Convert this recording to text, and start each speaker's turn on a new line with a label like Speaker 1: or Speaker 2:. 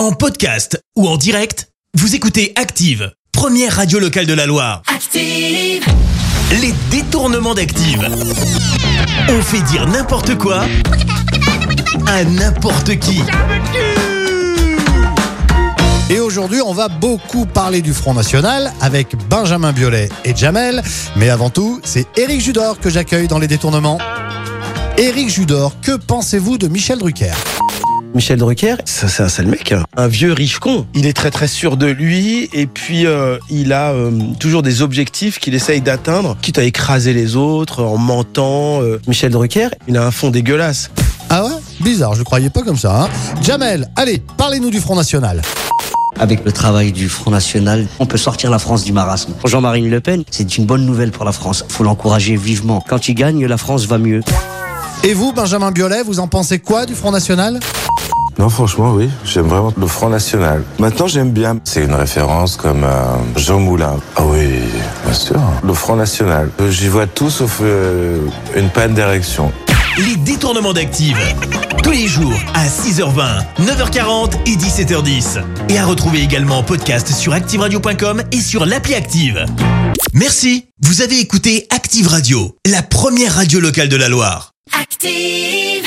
Speaker 1: En podcast ou en direct, vous écoutez Active, première radio locale de la Loire.
Speaker 2: Active.
Speaker 1: Les détournements d'Active. On fait dire n'importe quoi à n'importe qui.
Speaker 3: Et aujourd'hui, on va beaucoup parler du Front National avec Benjamin Biolay et Jamel. Mais avant tout, c'est Éric Judor que j'accueille dans les détournements. Éric Judor, que pensez-vous de Michel Drucker?
Speaker 4: Michel Drucker, ça c'est un sale mec, hein. un vieux riche con. Il est très très sûr de lui et puis euh, il a euh, toujours des objectifs qu'il essaye d'atteindre, quitte à écraser les autres en mentant. euh. Michel Drucker, il a un fond dégueulasse.
Speaker 3: Ah ouais? Bizarre, je ne croyais pas comme ça. Hein Jamel, allez, parlez-nous du Front National.
Speaker 5: Avec le travail du Front National, on peut sortir la France du marasme. Pour Jean-Marie Le Pen, c'est une bonne nouvelle pour la France. Faut l'encourager vivement. Quand il gagne, la France va mieux.
Speaker 3: Et vous, Benjamin Biolay, vous en pensez quoi du Front National?
Speaker 6: Non, franchement, oui, j'aime vraiment le Front National. Maintenant, j'aime bien. C'est une référence comme euh, Jean Moulin. Ah oui, bien sûr. Le Front National. Euh, J'y vois tout sauf euh, une panne d'érection.
Speaker 1: Les détournements d'Active. Tous les jours à 6h20, 9h40 et 17h10. Et à retrouver également en podcast sur ActiveRadio.com et sur l'appli Active. Merci. Vous avez écouté Active Radio, la première radio locale de la Loire.
Speaker 2: Active.